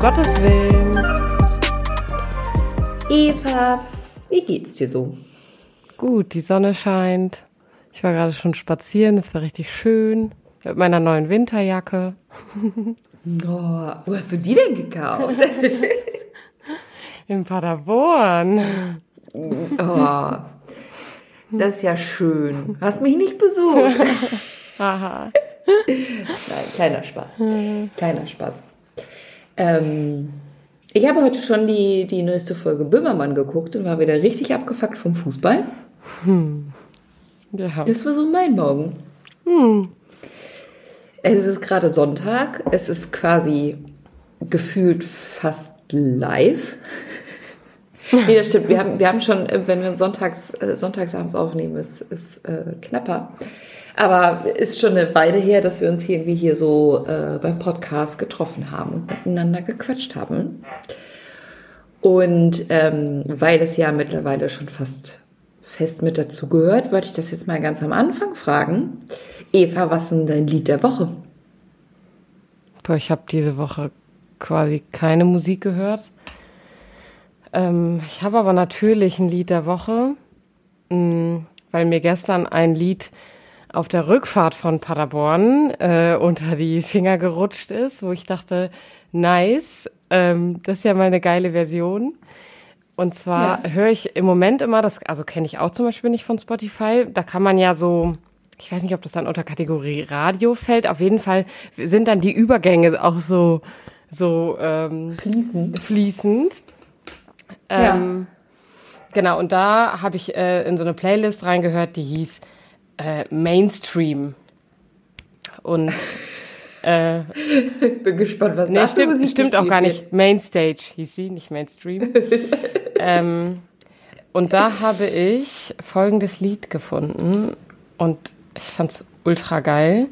Gottes Willen. Eva, wie geht's dir so? Gut, die Sonne scheint. Ich war gerade schon spazieren, es war richtig schön. Mit meiner neuen Winterjacke. Oh, wo hast du die denn gekauft? In Paderborn. Oh, das ist ja schön. Hast mich nicht besucht. Aha. Nein, kleiner Spaß. Kleiner Spaß. Ähm, ich habe heute schon die, die neueste Folge Böhmermann geguckt und war wieder richtig abgefuckt vom Fußball. Ja. Das war so mein Morgen. Es ist gerade Sonntag. Es ist quasi gefühlt fast live. nee, das stimmt. Wir haben, wir haben schon, äh, wenn wir sonntags, äh, sonntagsabends aufnehmen, ist, ist äh, knapper. Aber ist schon eine Weile her, dass wir uns hier irgendwie hier so äh, beim Podcast getroffen haben und miteinander gequatscht haben. Und ähm, weil es ja mittlerweile schon fast fest mit dazu gehört, wollte ich das jetzt mal ganz am Anfang fragen. Eva, was ist denn dein Lied der Woche? Boah, ich habe diese Woche quasi keine Musik gehört. Ähm, ich habe aber natürlich ein Lied der Woche, mh, weil mir gestern ein Lied auf der Rückfahrt von Paderborn äh, unter die Finger gerutscht ist, wo ich dachte, nice, ähm, das ist ja mal eine geile Version. Und zwar Ja. höre ich im Moment immer, das, also kenne ich auch zum Beispiel nicht von Spotify, da kann man ja so, ich weiß nicht, ob das dann unter Kategorie Radio fällt, auf jeden Fall sind dann die Übergänge auch so, so ähm, Fließen. fließend. Ähm, Genau, und da habe ich äh, in so eine Playlist reingehört, die hieß äh, Mainstream. Und äh, Bin gespannt, was nee, da stimmt, Musik stimmt auch gar nicht. Mainstage hieß sie, nicht Mainstream. ähm, und da habe ich folgendes Lied gefunden und ich fand's ultra geil.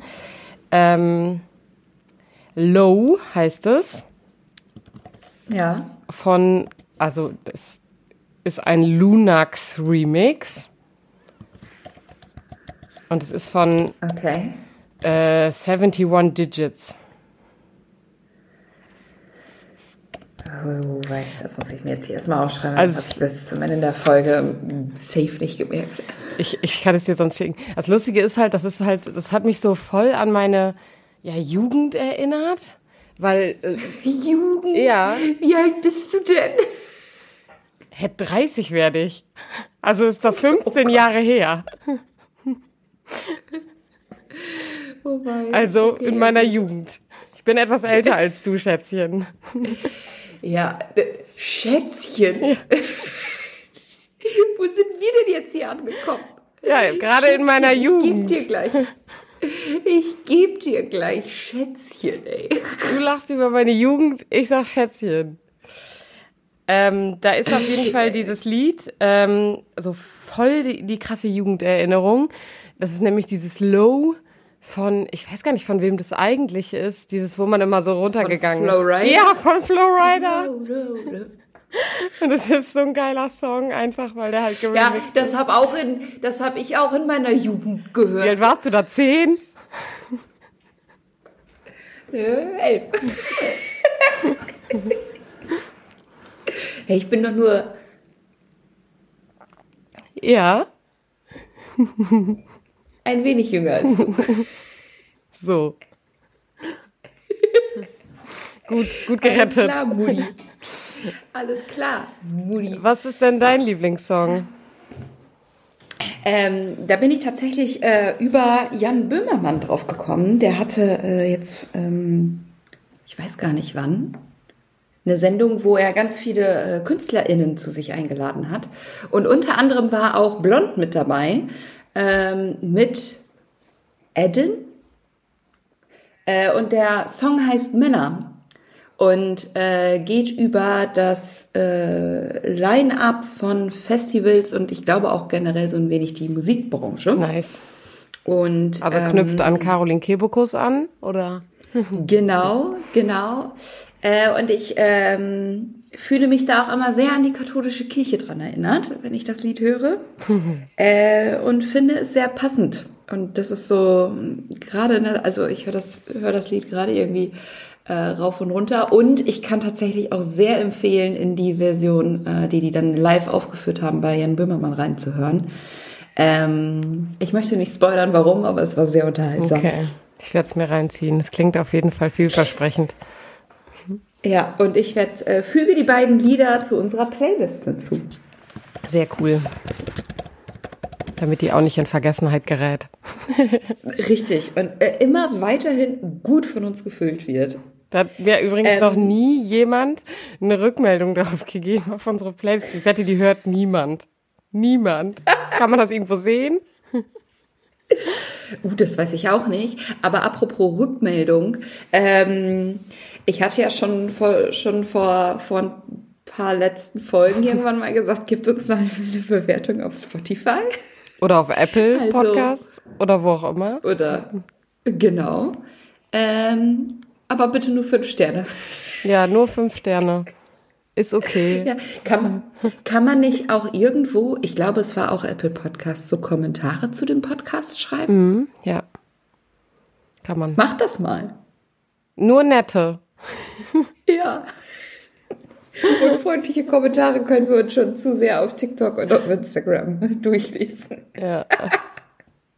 Ähm, Low heißt es. Ja. von, also das ist ein Lunax Remix. Und es ist von Okay. äh, 71 Digits. Oh, das muss ich mir jetzt hier erstmal aufschreiben. Also- das habe ich bis zum Ende der Folge safe nicht gemerkt. Ich, ich kann es dir sonst schicken. Das Lustige ist halt, das ist halt, das hat mich so voll an meine ja, Jugend erinnert. Weil, äh, Jugend? ja, Wie alt bist du denn? hä, 30 werde ich. Also ist das 15 Jahre her. Oh wei. Also Okay. in meiner Jugend. Ich bin etwas älter als du, Schätzchen. Ja, Schätzchen. Wo sind wir denn jetzt hier angekommen? Ja, gerade in meiner Jugend. Ich geb dir gleich. Ich geb dir gleich Schätzchen, ey. Du lachst über meine Jugend, ich sag Schätzchen. Ähm, da ist auf jeden Fall dieses Lied, ähm, so voll die, die krasse Jugenderinnerung. Das ist nämlich dieses Low von, ich weiß gar nicht, von wem das eigentlich ist, dieses, wo man immer so runtergegangen Flo ist. Rida? Ja, von Flowrider. Und das ist so ein geiler Song, einfach weil der halt Ja, geremixed das habe auch in, das habe ich auch in meiner Jugend Wie gehört. alt warst du da? Zehn? Äh, elf. hey, ich bin doch nur Ja, ein wenig jünger als du. so. gut, gut Alles gerettet. klar, Mutti. Alles klar, Mutti. Was ist denn dein Lieblingssong? Ähm, da bin ich tatsächlich äh, über Jan Böhmermann drauf gekommen. Der hatte äh, jetzt, ähm, ich weiß gar nicht wann, eine Sendung, wo er ganz viele äh, KünstlerInnen zu sich eingeladen hat. Und unter anderem war auch Blond mit dabei, ähm, mit Eden. Äh, und der Song heißt Männer und äh, geht über das äh, Line-up von Festivals und ich glaube auch generell so ein wenig die Musikbranche. Nice. Und Also ähm, knüpft an Caroline Kebekus an, oder? Genau, genau. Äh, und ich ähm, fühle mich da auch immer sehr an die katholische Kirche dran erinnert, wenn ich das Lied höre. äh, und finde es sehr passend. Und das ist so mh, gerade, ne, also ich höre das, höre das Lied gerade irgendwie äh, rauf und runter. Und ich kann tatsächlich auch sehr empfehlen, in die Version, äh, die die dann live aufgeführt haben, bei Jan Böhmermann reinzuhören. Ähm, ich möchte nicht spoilern, warum, aber es war sehr unterhaltsam. Okay, ich werde es mir reinziehen. Es klingt auf jeden Fall vielversprechend. Ja, und ich werd, äh, füge die beiden Lieder zu unserer Playlist hinzu. Sehr cool. Damit die auch nicht in Vergessenheit gerät. Richtig. Und äh, immer weiterhin gut von uns gefüllt wird. Da hat mir übrigens ähm, noch nie jemand eine Rückmeldung darauf gegeben auf unsere Playlist. Ich wette, die hört niemand. Niemand. Kann man das irgendwo sehen? Uh, das weiß ich auch nicht. Aber apropos Rückmeldung, ähm, ich hatte ja schon vor, schon vor, vor ein paar letzten Folgen irgendwann mal gesagt, gibt uns noch eine Bewertung auf Spotify. Oder auf Apple also, Podcasts oder wo auch immer. Oder genau. Ähm, aber bitte nur fünf Sterne. Ja, nur fünf Sterne. Ist okay. Ja, kann, man, kann man nicht auch irgendwo, ich glaube, es war auch Apple Podcast, so Kommentare zu dem Podcast schreiben? Mhm, ja. Kann man. Mach das mal. Nur nette. ja. Unfreundliche Kommentare können wir uns schon zu sehr auf TikTok und auf Instagram durchlesen. Ja.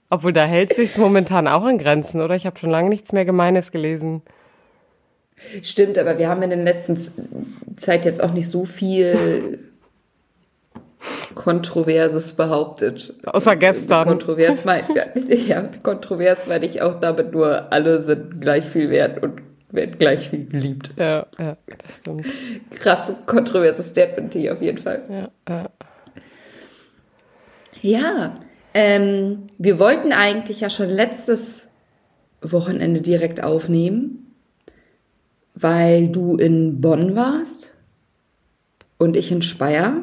Obwohl, da hält sich's momentan auch in Grenzen, oder? Ich habe schon lange nichts mehr Gemeines gelesen. Stimmt, aber wir haben in der letzten Zeit jetzt auch nicht so viel Kontroverses behauptet. Außer gestern. Kontrovers meine ja, kontrovers meine ich auch damit nur, alle sind gleich viel wert und werden gleich viel geliebt. Ja, ja, das stimmt. Krass kontroverses Statement hier auf jeden Fall. Ja, ja. ja ähm, wir wollten eigentlich ja schon letztes Wochenende direkt aufnehmen, weil du in Bonn warst und ich in Speyer,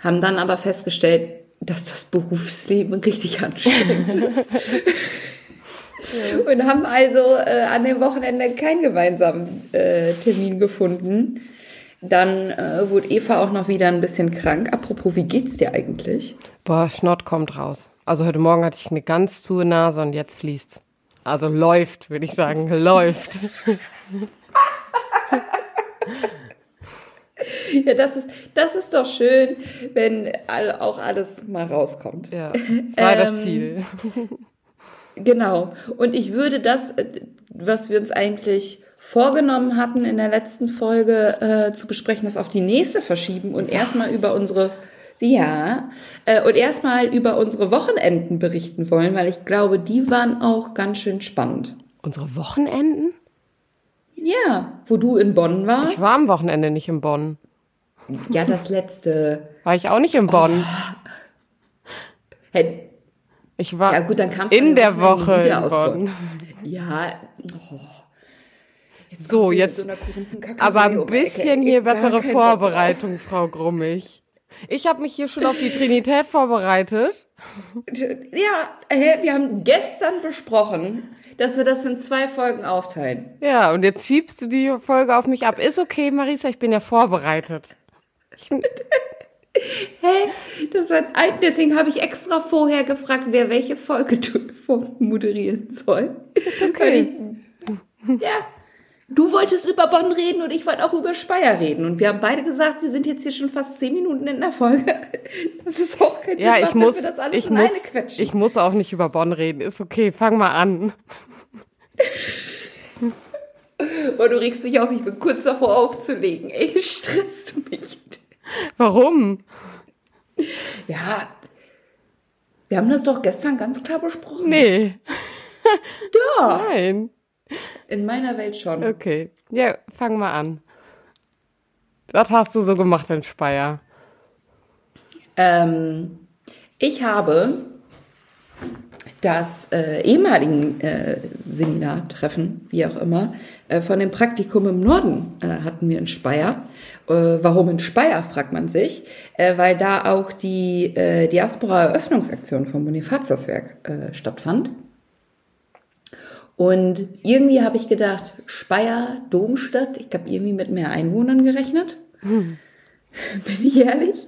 haben dann aber festgestellt, dass das Berufsleben richtig anstrengend ist. Und haben also äh, an dem Wochenende keinen gemeinsamen äh, Termin gefunden. Dann äh, wurde Eva auch noch wieder ein bisschen krank. Apropos, wie geht's dir eigentlich? Boah, Schnott kommt raus. Also heute Morgen hatte ich eine ganz zu Nase und jetzt fließt's. Also läuft, würde ich sagen, läuft. ja, das ist, das ist doch schön, wenn all, auch alles mal rauskommt. Ja, das war ähm, das Ziel. Genau. Und ich würde das, äh, was wir uns eigentlich vorgenommen hatten in der letzten Folge äh, zu besprechen, das auf die nächste verschieben und erstmal über unsere ja, äh, und erstmal über unsere Wochenenden berichten wollen, weil ich glaube, die waren auch ganz schön spannend. Unsere Wochenenden? Ja, wo du in Bonn warst. Ich war am Wochenende nicht in Bonn. Ja, das letzte. War ich auch nicht in Bonn. Oh. Hey, ich war ja, gut, dann kam's in der Woche in Bonn. Ja, oh. Jetzt so, jetzt, so aber ein bisschen hier bessere Vorbereitung, Frau Grummig. Ich habe mich hier schon auf die Trinität vorbereitet. Ja, wir haben gestern besprochen, dass wir das in zwei Folgen aufteilen. Ja, und jetzt schiebst du die Folge auf mich ab. Ist okay, Marisa, ich bin ja vorbereitet. Hä? Das war ein, deswegen habe ich extra vorher gefragt, wer welche Folge moderieren soll. Ist okay. Ich, ja. Du wolltest über Bonn reden und ich wollte auch über Speyer reden. Und wir haben beide gesagt, wir sind jetzt hier schon fast zehn Minuten in der Folge. Das ist auch kein Ja, Sinn, ich muss, ich muss, ich muss auch nicht über Bonn reden. Ist okay, fang mal an. Oh, du regst mich auf, ich bin kurz davor aufzulegen. Ey, stresst du mich. Warum? Ja, wir haben das doch gestern ganz klar besprochen. Nee. ja. Nein. In meiner Welt schon. Okay. Ja, fang mal an. Was hast du so gemacht in Speyer? Ähm, ich habe das äh, ehemaligen äh, Seminartreffen, wie auch immer, äh, von dem Praktikum im Norden äh, hatten wir in Speyer. Äh, warum in Speyer, fragt man sich, äh, weil da auch die Diaspora-Eröffnungsaktion vom Bonifatiuswerk stattfand. Und irgendwie habe ich gedacht, Speyer, Domstadt, ich habe irgendwie mit mehr Einwohnern gerechnet. Hm. Bin ich ehrlich?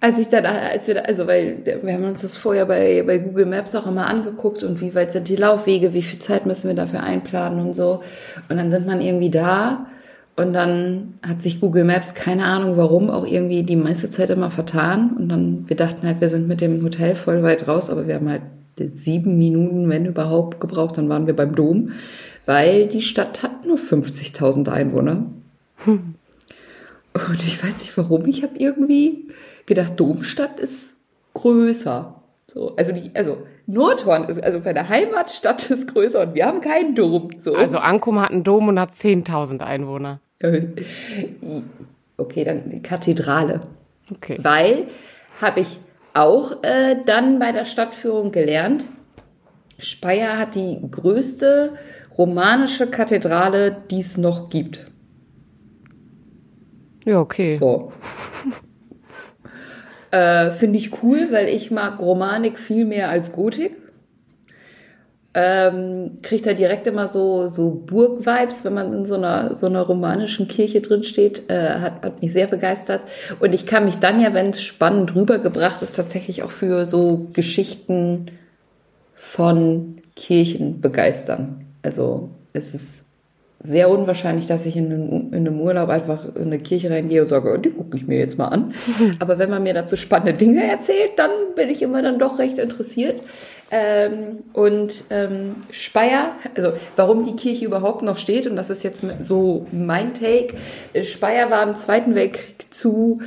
als ich dann, als wir da, also weil wir haben uns das vorher bei, bei Google Maps auch immer angeguckt und wie weit sind die Laufwege, wie viel Zeit müssen wir dafür einplanen und so. Und dann sind man irgendwie da und dann hat sich Google Maps, keine Ahnung warum, auch irgendwie die meiste Zeit immer vertan. Und dann, wir dachten halt, wir sind mit dem Hotel voll weit raus, aber wir haben halt sieben Minuten, wenn überhaupt, gebraucht. Dann waren wir beim Dom, weil die Stadt hat nur 50.000 Einwohner. Hm. Und ich weiß nicht warum, ich habe irgendwie gedacht, Domstadt ist größer. So, also die, also Nordhorn ist, also meine Heimatstadt ist größer und wir haben keinen Dom. So. Also Ankum hat einen Dom und hat 10.000 Einwohner. Okay, dann Kathedrale. Okay. Weil habe ich auch äh, dann bei der Stadtführung gelernt, Speyer hat die größte romanische Kathedrale, die es noch gibt. Ja, okay. So. äh, Finde ich cool, weil ich mag Romanik viel mehr als Gotik ähm, kriegt er direkt immer so, so Burg-Vibes, wenn man in so einer, so einer romanischen Kirche drin steht. Äh, hat, hat mich sehr begeistert. Und ich kann mich dann ja, wenn es spannend rübergebracht ist, tatsächlich auch für so Geschichten von Kirchen begeistern. Also es ist sehr unwahrscheinlich, dass ich in einem, in einem Urlaub einfach in eine Kirche reingehe und sage, oh, die gucke ich mir jetzt mal an. Aber wenn man mir dazu spannende Dinge erzählt, dann bin ich immer dann doch recht interessiert. Ähm, und ähm, Speyer, also warum die Kirche überhaupt noch steht, und das ist jetzt so mein Take, äh, Speyer war im Zweiten Weltkrieg zu,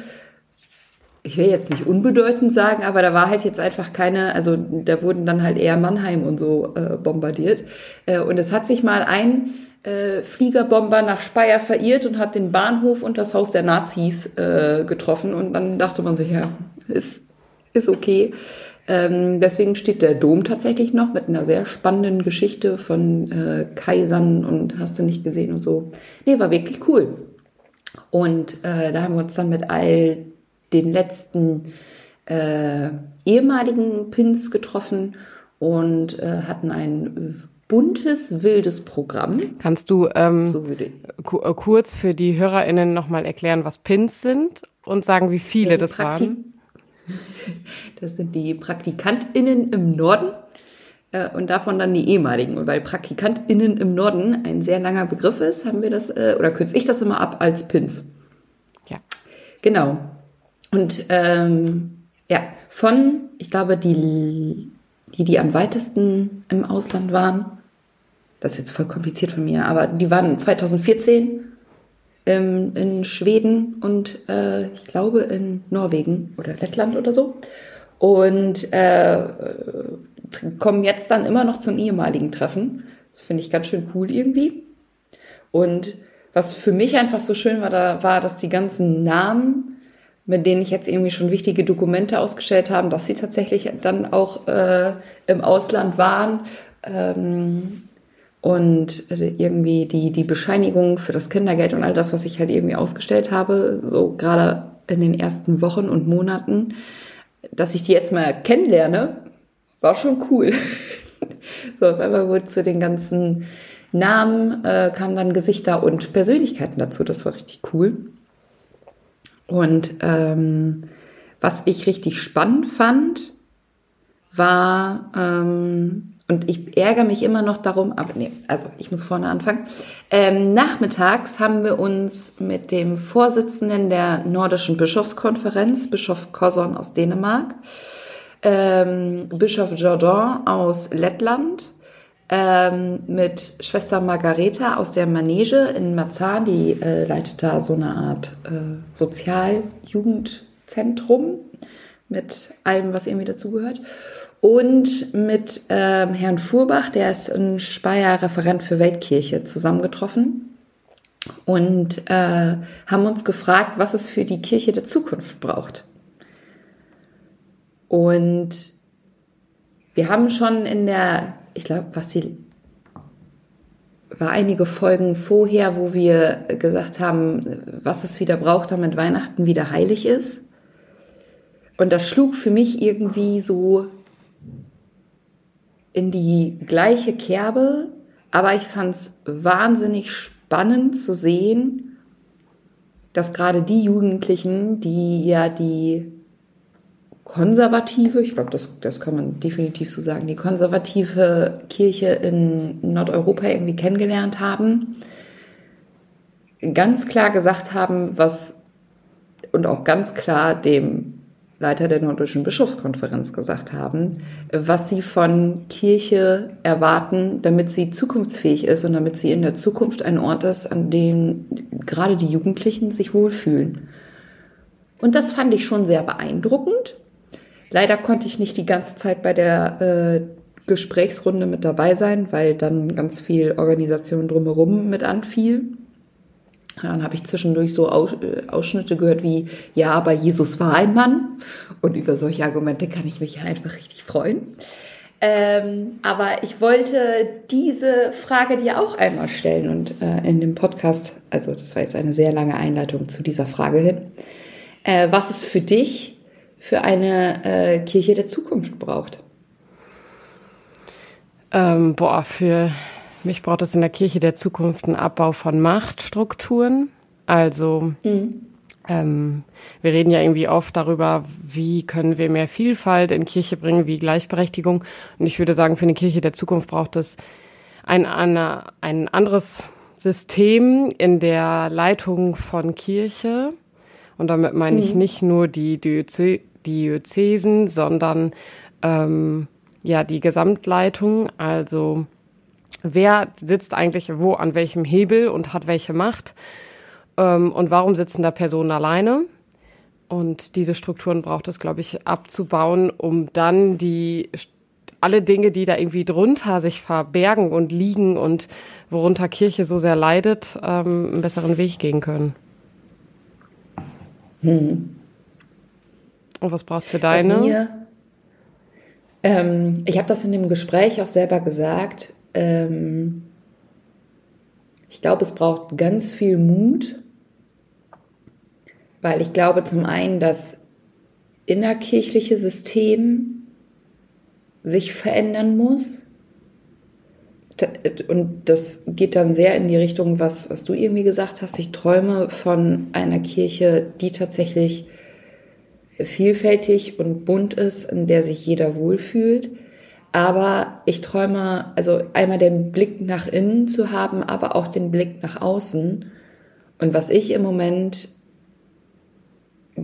ich will jetzt nicht unbedeutend sagen, aber da war halt jetzt einfach keine, also da wurden dann halt eher Mannheim und so äh, bombardiert. Äh, und es hat sich mal ein äh, Fliegerbomber nach Speyer verirrt und hat den Bahnhof und das Haus der Nazis äh, getroffen. Und dann dachte man sich, ja, ist, ist okay. Ähm, deswegen steht der Dom tatsächlich noch mit einer sehr spannenden Geschichte von äh, Kaisern und hast du nicht gesehen und so. Nee, war wirklich cool. Und äh, da haben wir uns dann mit all den letzten äh, ehemaligen Pins getroffen und äh, hatten ein buntes, wildes Programm. Kannst du ähm, so äh, kurz für die HörerInnen nochmal erklären, was Pins sind und sagen, wie viele ja, das Praktik waren? Das sind die PraktikantInnen im Norden äh, und davon dann die ehemaligen. Und weil PraktikantInnen im Norden ein sehr langer Begriff ist, haben wir das, äh, oder kürze ich das immer ab als Pins. Ja. Genau. Und ähm, ja, von, ich glaube, die, die, die am weitesten im Ausland waren, das ist jetzt voll kompliziert von mir, aber die waren 2014 ähm, in Schweden und äh, ich glaube in Norwegen oder Lettland oder so. Und äh, kommen jetzt dann immer noch zum ehemaligen Treffen. Das finde ich ganz schön cool irgendwie. Und was für mich einfach so schön war, da war, dass die ganzen Namen, mit denen ich jetzt irgendwie schon wichtige Dokumente ausgestellt habe, dass sie tatsächlich dann auch äh, im Ausland waren. Ähm, und irgendwie die, die Bescheinigung für das Kindergeld und all das, was ich halt irgendwie ausgestellt habe, so gerade in den ersten Wochen und Monaten, dass ich die jetzt mal kennenlerne, war schon cool. so, weil man wohl zu den ganzen Namen äh, kamen dann Gesichter und Persönlichkeiten dazu. Das war richtig cool. Und ähm, was ich richtig spannend fand, war ähm, und ich ärgere mich immer noch darum, aber nee, also ich muss vorne anfangen. Ähm, nachmittags haben wir uns mit dem Vorsitzenden der Nordischen Bischofskonferenz, Bischof Koson aus Dänemark, ähm, Bischof Jordan aus Lettland, ähm, mit Schwester Margareta aus der Manege in Marzahn, die äh, leitet da so eine Art äh, Sozialjugendzentrum mit allem, was irgendwie dazugehört und mit ähm, Herrn Fuhrbach, der ist ein Speyer Referent für Weltkirche, zusammengetroffen und äh, haben uns gefragt, was es für die Kirche der Zukunft braucht. Und wir haben schon in der, ich glaube, was sie war einige Folgen vorher, wo wir gesagt haben, was es wieder braucht, damit Weihnachten wieder heilig ist. Und das schlug für mich irgendwie so in die gleiche Kerbe, aber ich fand es wahnsinnig spannend zu sehen, dass gerade die Jugendlichen, die ja die konservative, ich glaube, das, das kann man definitiv so sagen, die konservative Kirche in Nordeuropa irgendwie kennengelernt haben, ganz klar gesagt haben, was und auch ganz klar dem Leiter der Norddeutschen Bischofskonferenz gesagt haben, was sie von Kirche erwarten, damit sie zukunftsfähig ist und damit sie in der Zukunft ein Ort ist, an dem gerade die Jugendlichen sich wohlfühlen. Und das fand ich schon sehr beeindruckend. Leider konnte ich nicht die ganze Zeit bei der äh, Gesprächsrunde mit dabei sein, weil dann ganz viel Organisation drumherum mit anfiel. Dann habe ich zwischendurch so äh, Ausschnitte gehört wie, ja, aber Jesus war ein Mann. Und über solche Argumente kann ich mich ja einfach richtig freuen. Ähm, aber ich wollte diese Frage dir auch einmal stellen und äh, in dem Podcast, also das war jetzt eine sehr lange Einleitung zu dieser Frage hin, äh, was es für dich für eine äh, Kirche der Zukunft braucht. Ähm, boah, für mich braucht es in der Kirche der Zukunft einen Abbau von Machtstrukturen. Also mhm. ähm, wir reden ja irgendwie oft darüber, wie können wir mehr Vielfalt in Kirche bringen, wie Gleichberechtigung. Und ich würde sagen, für eine Kirche der Zukunft braucht es ein, eine, ein anderes System in der Leitung von Kirche. Und damit meine mhm. ich nicht nur die Diöze Diözesen, sondern ähm, ja die Gesamtleitung. Also wer sitzt eigentlich wo an welchem Hebel und hat welche Macht ähm, und warum sitzen da Personen alleine. Und diese Strukturen braucht es, glaube ich, abzubauen, um dann die alle Dinge, die da irgendwie drunter sich verbergen und liegen und worunter Kirche so sehr leidet, ähm, einen besseren Weg gehen können. Hm. Und was braucht es für deine? Mir, ähm, ich habe das in dem Gespräch auch selber gesagt. Ähm, ich glaube, es braucht ganz viel Mut, weil ich glaube zum einen, das innerkirchliche System sich verändern muss. Und das geht dann sehr in die Richtung, was, was du irgendwie gesagt hast. Ich träume von einer Kirche, die tatsächlich vielfältig und bunt ist, in der sich jeder wohlfühlt. Aber ich träume, also einmal den Blick nach innen zu haben, aber auch den Blick nach außen. Und was ich im Moment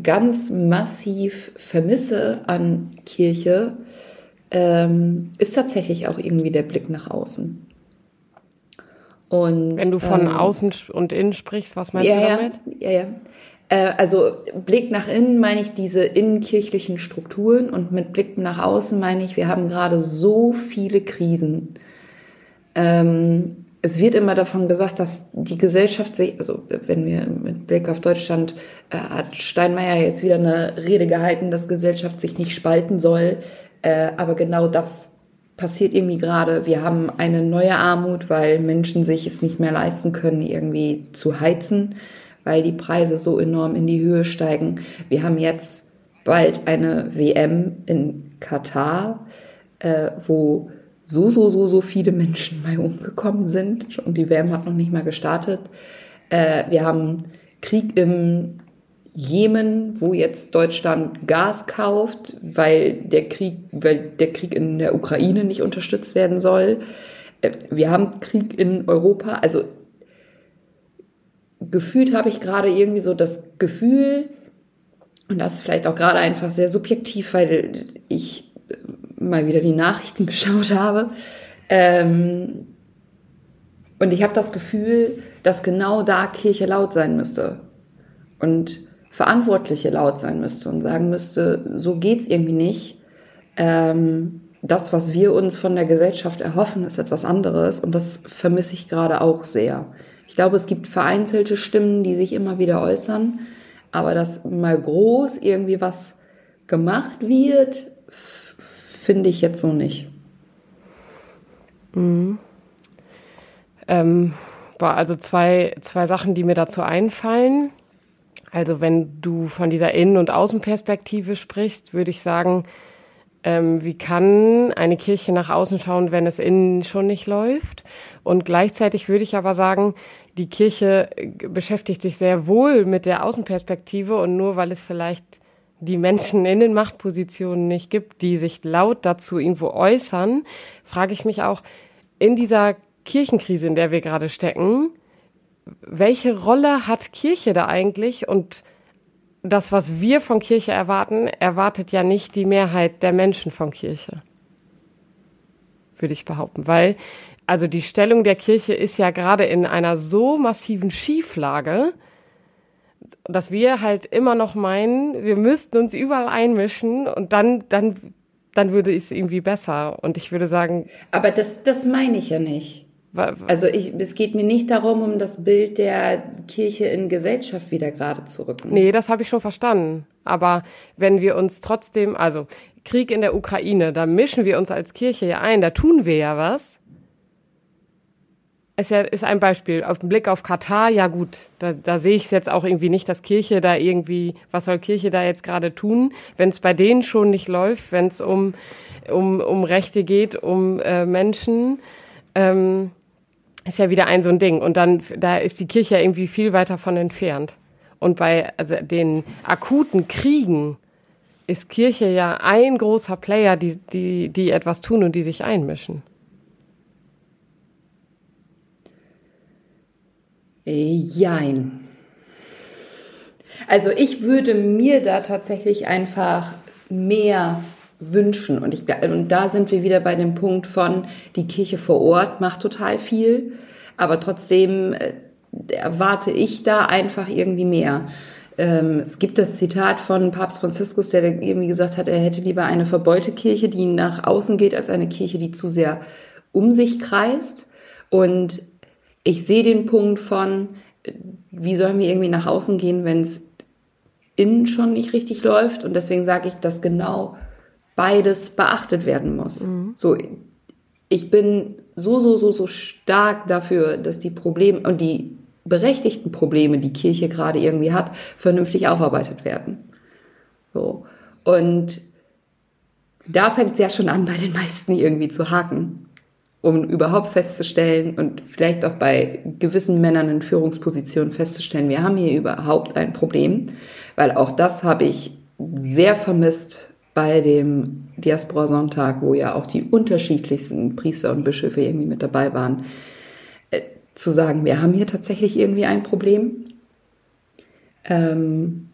ganz massiv vermisse an Kirche, ähm, ist tatsächlich auch irgendwie der Blick nach außen. Und, Wenn du von ähm, außen und innen sprichst, was meinst ja, du damit? Ja, ja. Äh, also Blick nach innen meine ich diese innenkirchlichen Strukturen und mit Blick nach außen meine ich, wir haben gerade so viele Krisen. Ähm, es wird immer davon gesagt, dass die Gesellschaft sich, also wenn wir mit Blick auf Deutschland, äh, hat Steinmeier jetzt wieder eine Rede gehalten, dass Gesellschaft sich nicht spalten soll. Äh, aber genau das passiert irgendwie gerade. Wir haben eine neue Armut, weil Menschen sich es nicht mehr leisten können, irgendwie zu heizen weil die Preise so enorm in die Höhe steigen. Wir haben jetzt bald eine WM in Katar, äh, wo so, so, so, so viele Menschen bei umgekommen sind und die WM hat noch nicht mal gestartet. Äh, wir haben Krieg im Jemen, wo jetzt Deutschland Gas kauft, weil der Krieg, weil der Krieg in der Ukraine nicht unterstützt werden soll. Äh, wir haben Krieg in Europa. Also gefühlt habe ich gerade irgendwie so das Gefühl, und das ist vielleicht auch gerade einfach sehr subjektiv, weil ich äh, mal wieder die Nachrichten geschaut habe. Ähm, und ich habe das Gefühl, dass genau da Kirche laut sein müsste. Und Verantwortliche laut sein müsste und sagen müsste, so geht's irgendwie nicht. Ähm, das, was wir uns von der Gesellschaft erhoffen, ist etwas anderes. Und das vermisse ich gerade auch sehr. Ich glaube, es gibt vereinzelte Stimmen, die sich immer wieder äußern, aber dass mal groß irgendwie was gemacht wird, finde ich jetzt so nicht. Mhm. Ähm, boah, also zwei, zwei Sachen, die mir dazu einfallen. Also wenn du von dieser Innen- und Außenperspektive sprichst, würde ich sagen, ähm, wie kann eine Kirche nach außen schauen, wenn es innen schon nicht läuft? Und gleichzeitig würde ich aber sagen, die Kirche äh, beschäftigt sich sehr wohl mit der Außenperspektive und nur weil es vielleicht die Menschen in den Machtpositionen nicht gibt, die sich laut dazu irgendwo äußern, frage ich mich auch, in dieser Kirchenkrise, in der wir gerade stecken, welche Rolle hat Kirche da eigentlich? Und das, was wir von Kirche erwarten, erwartet ja nicht die Mehrheit der Menschen von Kirche. Würde ich behaupten. Weil, also die Stellung der Kirche ist ja gerade in einer so massiven Schieflage, dass wir halt immer noch meinen, wir müssten uns überall einmischen und dann, dann, dann würde es irgendwie besser. Und ich würde sagen. Aber das, das meine ich ja nicht. Also ich, es geht mir nicht darum, um das Bild der Kirche in Gesellschaft wieder gerade zu rücken. Nee, das habe ich schon verstanden. Aber wenn wir uns trotzdem, also Krieg in der Ukraine, da mischen wir uns als Kirche ja ein, da tun wir ja was ja ist ein Beispiel. Auf den Blick auf Katar, ja gut, da, da sehe ich es jetzt auch irgendwie nicht, dass Kirche da irgendwie, was soll Kirche da jetzt gerade tun, wenn es bei denen schon nicht läuft, wenn es um, um, um Rechte geht, um äh, Menschen, ähm, ist ja wieder ein so ein Ding. Und dann, da ist die Kirche ja irgendwie viel weiter von entfernt. Und bei also den akuten Kriegen ist Kirche ja ein großer Player, die, die, die etwas tun und die sich einmischen. Jein. Also ich würde mir da tatsächlich einfach mehr wünschen. Und, ich, und da sind wir wieder bei dem Punkt von, die Kirche vor Ort macht total viel, aber trotzdem äh, erwarte ich da einfach irgendwie mehr. Ähm, es gibt das Zitat von Papst Franziskus, der irgendwie gesagt hat, er hätte lieber eine verbeulte Kirche, die nach außen geht, als eine Kirche, die zu sehr um sich kreist. Und ich sehe den Punkt von, wie sollen wir irgendwie nach außen gehen, wenn es innen schon nicht richtig läuft. Und deswegen sage ich, dass genau beides beachtet werden muss. Mhm. So, ich bin so, so, so, so stark dafür, dass die Probleme und die berechtigten Probleme, die Kirche gerade irgendwie hat, vernünftig aufarbeitet werden. So. Und da fängt es ja schon an, bei den meisten irgendwie zu haken um überhaupt festzustellen und vielleicht auch bei gewissen Männern in Führungspositionen festzustellen, wir haben hier überhaupt ein Problem, weil auch das habe ich sehr vermisst bei dem Diaspora-Sonntag, wo ja auch die unterschiedlichsten Priester und Bischöfe irgendwie mit dabei waren, äh, zu sagen, wir haben hier tatsächlich irgendwie ein Problem. Ähm,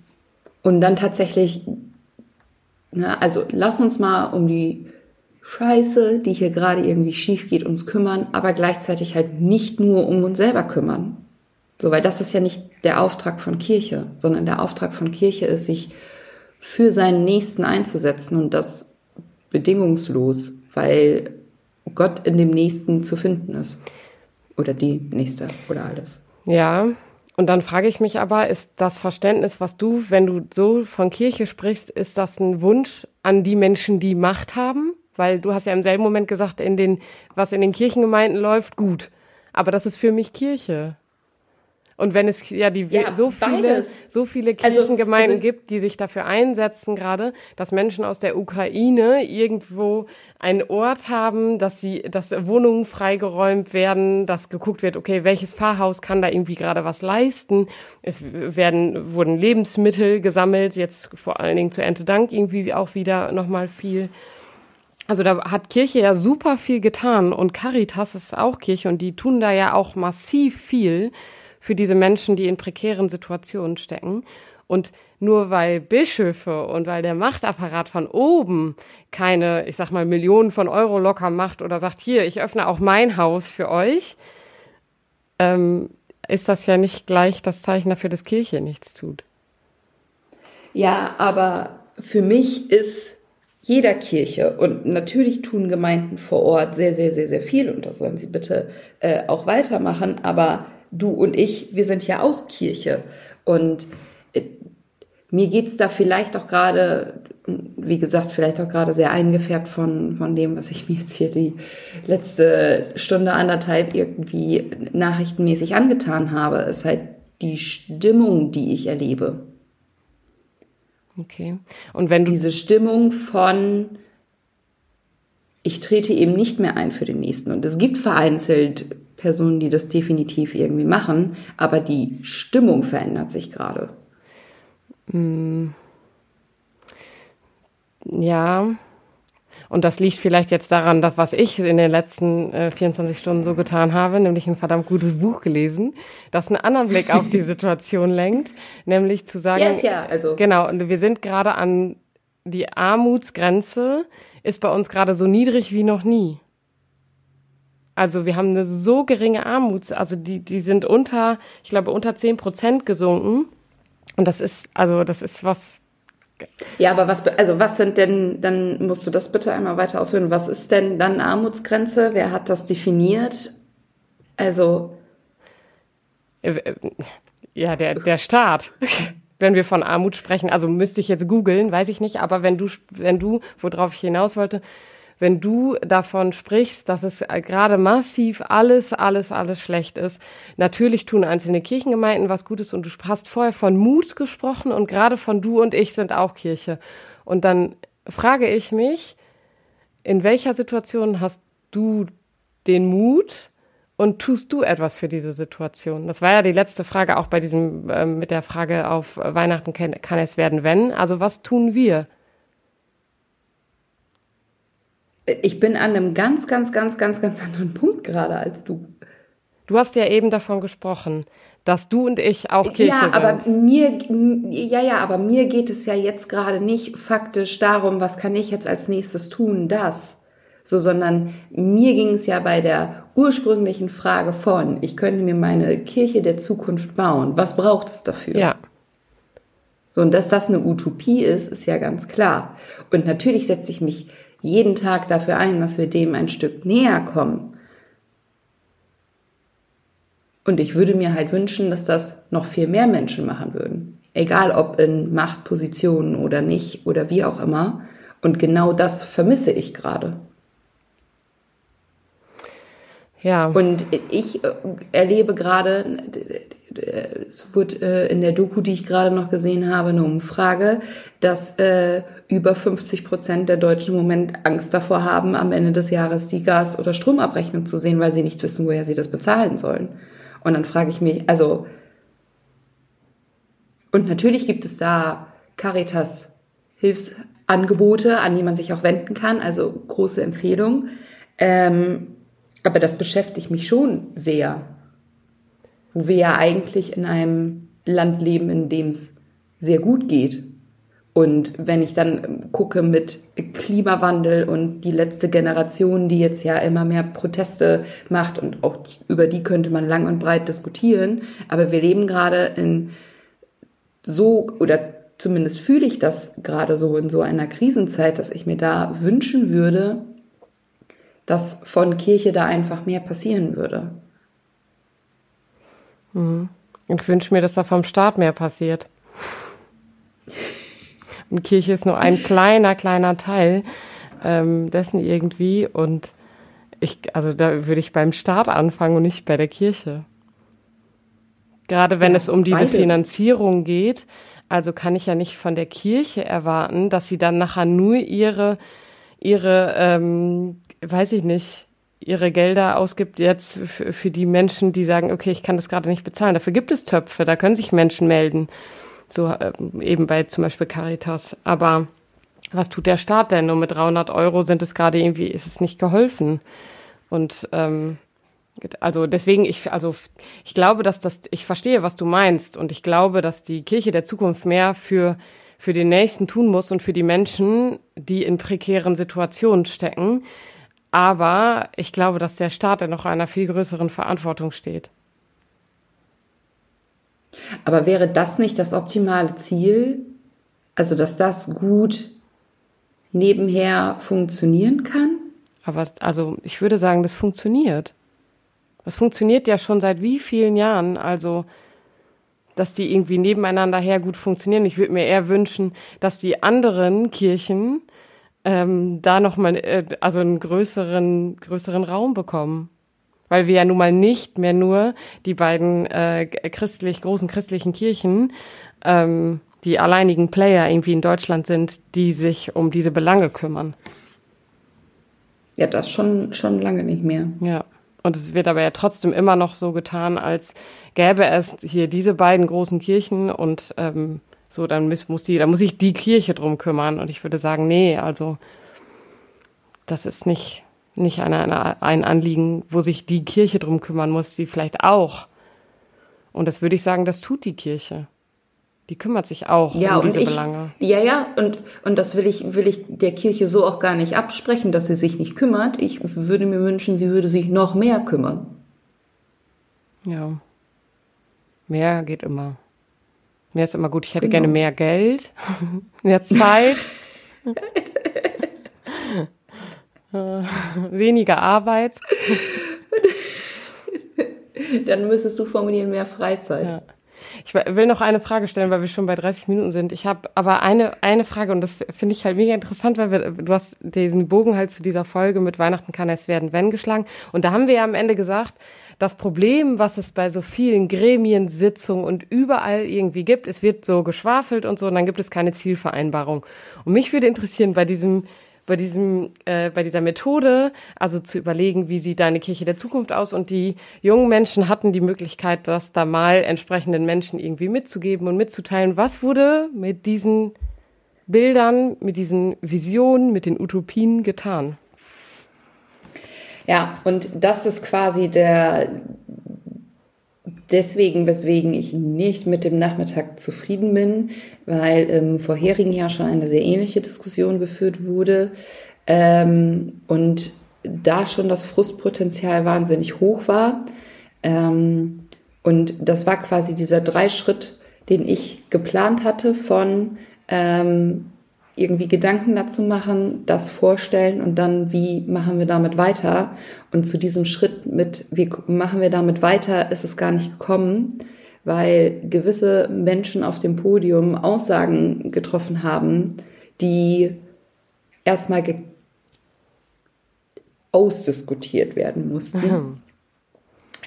und dann tatsächlich, na, also lass uns mal um die Scheiße, die hier gerade irgendwie schief geht, uns kümmern, aber gleichzeitig halt nicht nur um uns selber kümmern. So, weil das ist ja nicht der Auftrag von Kirche, sondern der Auftrag von Kirche ist, sich für seinen Nächsten einzusetzen und das bedingungslos, weil Gott in dem Nächsten zu finden ist. Oder die Nächste oder alles. Ja, und dann frage ich mich aber, ist das Verständnis, was du, wenn du so von Kirche sprichst, ist das ein Wunsch an die Menschen, die Macht haben? Weil du hast ja im selben Moment gesagt, in den, was in den Kirchengemeinden läuft, gut. Aber das ist für mich Kirche. Und wenn es ja die ja, so viele so viele Kirchengemeinden also, also, gibt, die sich dafür einsetzen gerade, dass Menschen aus der Ukraine irgendwo einen Ort haben, dass sie dass Wohnungen freigeräumt werden, dass geguckt wird, okay, welches Pfarrhaus kann da irgendwie gerade was leisten? Es werden wurden Lebensmittel gesammelt, jetzt vor allen Dingen zu Erntedank irgendwie auch wieder noch mal viel also da hat Kirche ja super viel getan und Caritas ist auch Kirche und die tun da ja auch massiv viel für diese Menschen, die in prekären Situationen stecken. Und nur weil Bischöfe und weil der Machtapparat von oben keine, ich sag mal, Millionen von Euro locker macht oder sagt, hier, ich öffne auch mein Haus für euch, ähm, ist das ja nicht gleich das Zeichen dafür, dass Kirche nichts tut. Ja, aber für mich ist jeder Kirche und natürlich tun Gemeinden vor Ort sehr, sehr, sehr, sehr viel und das sollen sie bitte äh, auch weitermachen. Aber du und ich, wir sind ja auch Kirche und äh, mir geht's da vielleicht auch gerade, wie gesagt, vielleicht auch gerade sehr eingefärbt von, von dem, was ich mir jetzt hier die letzte Stunde, anderthalb irgendwie nachrichtenmäßig angetan habe, ist halt die Stimmung, die ich erlebe. Okay. Und wenn du diese Stimmung von ich trete eben nicht mehr ein für den nächsten. Und es gibt vereinzelt Personen, die das definitiv irgendwie machen, aber die Stimmung verändert sich gerade. Hm. ja, und das liegt vielleicht jetzt daran, dass was ich in den letzten äh, 24 Stunden so getan habe, nämlich ein verdammt gutes Buch gelesen, das einen anderen Blick auf die Situation lenkt, nämlich zu sagen, ist ja, also. genau, und wir sind gerade an die Armutsgrenze ist bei uns gerade so niedrig wie noch nie. Also wir haben eine so geringe Armuts, also die, die sind unter, ich glaube, unter 10 Prozent gesunken. Und das ist, also das ist was, ja, aber was, also was sind denn, dann musst du das bitte einmal weiter ausführen. Was ist denn dann Armutsgrenze? Wer hat das definiert? Also. Äh, äh, ja, der, der Staat. wenn wir von Armut sprechen, also müsste ich jetzt googeln, weiß ich nicht, aber wenn du, wenn du, worauf ich hinaus wollte, wenn du davon sprichst, dass es gerade massiv alles, alles, alles schlecht ist. Natürlich tun einzelne Kirchengemeinden was Gutes und du hast vorher von Mut gesprochen und gerade von du und ich sind auch Kirche. Und dann frage ich mich, in welcher Situation hast du den Mut und tust du etwas für diese Situation? Das war ja die letzte Frage auch bei diesem, äh, mit der Frage auf Weihnachten kann, kann es werden, wenn. Also was tun wir? Ich bin an einem ganz, ganz, ganz, ganz, ganz anderen Punkt gerade als du. Du hast ja eben davon gesprochen, dass du und ich auch Kirche ja, aber mir, ja, ja, aber mir geht es ja jetzt gerade nicht faktisch darum, was kann ich jetzt als nächstes tun, das. So, sondern mir ging es ja bei der ursprünglichen Frage von, ich könnte mir meine Kirche der Zukunft bauen. Was braucht es dafür? Ja. So, und dass das eine Utopie ist, ist ja ganz klar. Und natürlich setze ich mich jeden Tag dafür ein, dass wir dem ein Stück näher kommen. Und ich würde mir halt wünschen, dass das noch viel mehr Menschen machen würden. Egal ob in Machtpositionen oder nicht oder wie auch immer. Und genau das vermisse ich gerade. Ja. Und ich äh, erlebe gerade, es wird äh, in der Doku, die ich gerade noch gesehen habe, eine Umfrage, dass äh, über 50 Prozent der Deutschen im Moment Angst davor haben, am Ende des Jahres die Gas- oder Stromabrechnung zu sehen, weil sie nicht wissen, woher sie das bezahlen sollen. Und dann frage ich mich, also, und natürlich gibt es da Caritas Hilfsangebote, an die man sich auch wenden kann, also große Empfehlung. Ähm, aber das beschäftigt mich schon sehr, wo wir ja eigentlich in einem Land leben, in dem es sehr gut geht. Und wenn ich dann gucke mit Klimawandel und die letzte Generation, die jetzt ja immer mehr Proteste macht und auch über die könnte man lang und breit diskutieren, aber wir leben gerade in so oder zumindest fühle ich das gerade so in so einer Krisenzeit, dass ich mir da wünschen würde, dass von Kirche da einfach mehr passieren würde. Mhm. Ich wünsche mir, dass da vom Staat mehr passiert. Kirche ist nur ein kleiner, kleiner Teil ähm, dessen irgendwie. Und ich, also da würde ich beim Staat anfangen und nicht bei der Kirche. Gerade wenn ja, es um diese beides. Finanzierung geht, also kann ich ja nicht von der Kirche erwarten, dass sie dann nachher nur ihre, ihre, ähm, weiß ich nicht, ihre Gelder ausgibt jetzt für, für die Menschen, die sagen, okay, ich kann das gerade nicht bezahlen. Dafür gibt es Töpfe, da können sich Menschen melden so äh, eben bei zum Beispiel Caritas. Aber was tut der Staat denn? Nur mit 300 Euro sind es gerade irgendwie, ist es nicht geholfen. Und ähm, also deswegen, ich, also ich glaube, dass das, ich verstehe, was du meinst, und ich glaube, dass die Kirche der Zukunft mehr für für den Nächsten tun muss und für die Menschen, die in prekären Situationen stecken. Aber ich glaube, dass der Staat in noch einer viel größeren Verantwortung steht. Aber wäre das nicht das optimale Ziel? Also, dass das gut nebenher funktionieren kann? Aber also, ich würde sagen, das funktioniert. Das funktioniert ja schon seit wie vielen Jahren? Also, dass die irgendwie nebeneinander her gut funktionieren. Ich würde mir eher wünschen, dass die anderen Kirchen ähm, da nochmal äh, also einen größeren, größeren Raum bekommen weil wir ja nun mal nicht mehr nur die beiden äh, christlich großen christlichen Kirchen ähm, die alleinigen Player irgendwie in Deutschland sind, die sich um diese Belange kümmern. Ja, das schon schon lange nicht mehr. Ja. Und es wird aber ja trotzdem immer noch so getan, als gäbe es hier diese beiden großen Kirchen und ähm, So, dann muss, muss die, da muss sich die Kirche drum kümmern. Und ich würde sagen, nee, also das ist nicht, nicht eine, eine, ein Anliegen, wo sich die Kirche drum kümmern muss, sie vielleicht auch. Und das würde ich sagen, das tut die Kirche. Die kümmert sich auch ja, um diese ich, Belange. Ja, ja, und, und das will ich, will ich der Kirche so auch gar nicht absprechen, dass sie sich nicht kümmert. Ich würde mir wünschen, sie würde sich noch mehr kümmern. Ja. Mehr geht immer. Mehr ist immer gut. Ich hätte genau. gerne mehr Geld, mehr Zeit, weniger Arbeit. Dann müsstest du formulieren mehr Freizeit. Ja. Ich will noch eine Frage stellen, weil wir schon bei 30 Minuten sind. Ich habe aber eine, eine Frage und das finde ich halt mega interessant, weil wir, du hast diesen Bogen halt zu dieser Folge mit Weihnachten kann es werden, wenn geschlagen. Und da haben wir ja am Ende gesagt, das Problem, was es bei so vielen Gremiensitzungen und überall irgendwie gibt, es wird so geschwafelt und so, und dann gibt es keine Zielvereinbarung. Und mich würde interessieren, bei diesem bei diesem, äh, bei dieser Methode, also zu überlegen, wie sieht deine Kirche der Zukunft aus und die jungen Menschen hatten die Möglichkeit, das da mal entsprechenden Menschen irgendwie mitzugeben und mitzuteilen. Was wurde mit diesen Bildern, mit diesen Visionen, mit den Utopien getan? Ja, und das ist quasi der, deswegen, weswegen ich nicht mit dem Nachmittag zufrieden bin, weil im vorherigen Jahr schon eine sehr ähnliche Diskussion geführt wurde ähm, und da schon das Frustpotenzial wahnsinnig hoch war. Ähm, und das war quasi dieser Dreischritt, den ich geplant hatte von ähm, irgendwie Gedanken dazu machen, das vorstellen und dann, wie machen wir damit weiter? Und zu diesem Schritt mit, wie machen wir damit weiter, ist es gar nicht gekommen, weil gewisse Menschen auf dem Podium Aussagen getroffen haben, die erstmal ausdiskutiert werden mussten.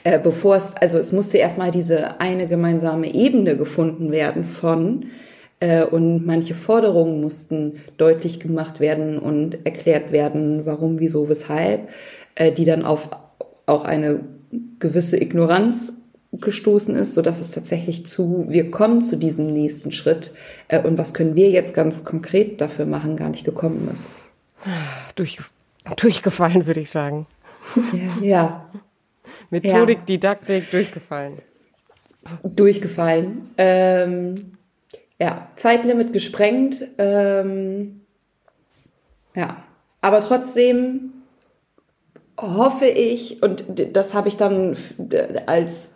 Äh, bevor es, also es musste erstmal diese eine gemeinsame Ebene gefunden werden von, und manche Forderungen mussten deutlich gemacht werden und erklärt werden, warum, wieso, weshalb, äh, die dann auf auch eine gewisse Ignoranz gestoßen ist, so dass es tatsächlich zu, wir kommen zu diesem nächsten Schritt äh, und was können wir jetzt ganz konkret dafür machen, gar nicht gekommen ist. Durch, durchgefallen, würde ich sagen. Ja. ja. Methodik, ja. Didaktik, durchgefallen. Durchgefallen. Ähm, ja, Zeitlimit gesprengt. Ähm, ja, aber trotzdem hoffe ich, und das habe ich dann als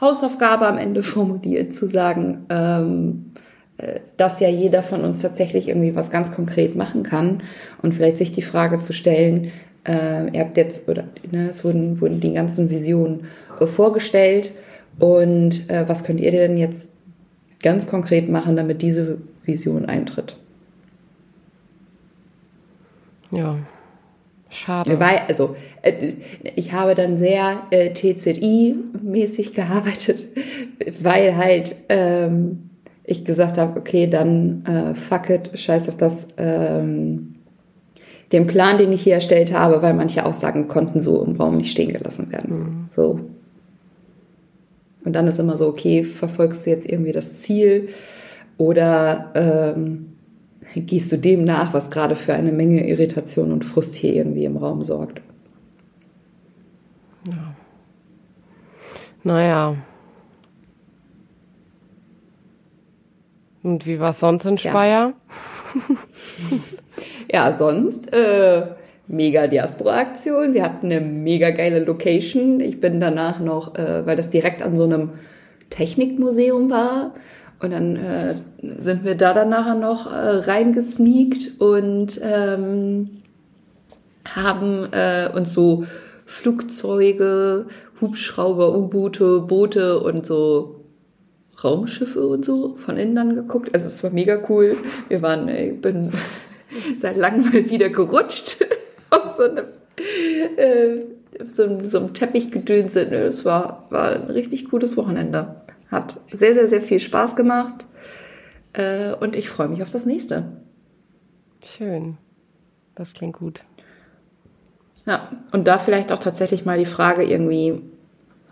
Hausaufgabe am Ende formuliert, zu sagen, ähm, äh, dass ja jeder von uns tatsächlich irgendwie was ganz konkret machen kann und vielleicht sich die Frage zu stellen, äh, ihr habt jetzt, oder ne, es wurden, wurden die ganzen Visionen äh, vorgestellt und äh, was könnt ihr denn jetzt ganz konkret machen, damit diese Vision eintritt. Ja, schade. Weil, also, äh, ich habe dann sehr äh, TZI-mäßig gearbeitet, weil halt ähm, ich gesagt habe, okay, dann äh, fuck it, scheiß auf das, ähm, den Plan, den ich hier erstellt habe, weil manche Aussagen konnten so im Raum nicht stehen gelassen werden. Mhm. So, und dann ist immer so, okay, verfolgst du jetzt irgendwie das Ziel oder ähm, gehst du dem nach, was gerade für eine Menge Irritation und Frust hier irgendwie im Raum sorgt. Ja. Naja. Und wie war es sonst in Speyer? Ja, ja sonst äh, mega Diaspora-Aktion. Wir hatten eine mega geile Location. Ich bin danach noch, äh, weil das direkt an so einem Technikmuseum war. Und dann äh, sind wir da dann nachher noch äh, reingesneakt und ähm, haben äh, uns so Flugzeuge, Hubschrauber, U-Boote, Boote und so Raumschiffe und so von innen dann geguckt. Also es war mega cool. Wir waren, ich bin seit langem mal wieder gerutscht auf so einem, äh, so, so einem Teppichgedöns sind. Es war, war ein richtig cooles Wochenende. Hat sehr, sehr, sehr viel Spaß gemacht. Äh, und ich freue mich auf das nächste. Schön. Das klingt gut. Ja, und da vielleicht auch tatsächlich mal die Frage irgendwie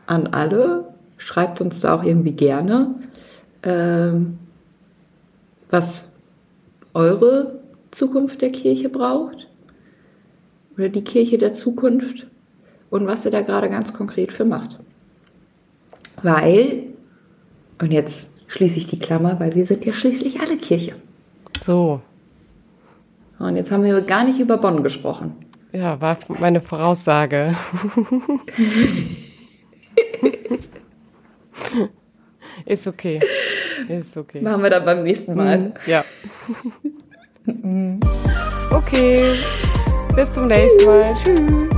an alle. Schreibt uns da auch irgendwie gerne. Ähm, was eure Zukunft der Kirche braucht oder die Kirche der Zukunft und was ihr da gerade ganz konkret für macht. Weil, und jetzt schließe ich die Klammer, weil wir sind ja schließlich alle Kirche. So. Und jetzt haben wir gar nicht über Bonn gesprochen. Ja, war meine Voraussage. Ist okay. Ist okay. Machen wir dann beim nächsten Mal. Mhm, Ja. okay. Bis zum nächsten Mal. Tschüss.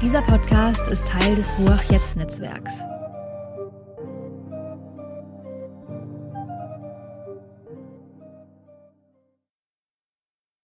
Dieser Podcast ist Teil des Ruach Jetzt Netzwerks.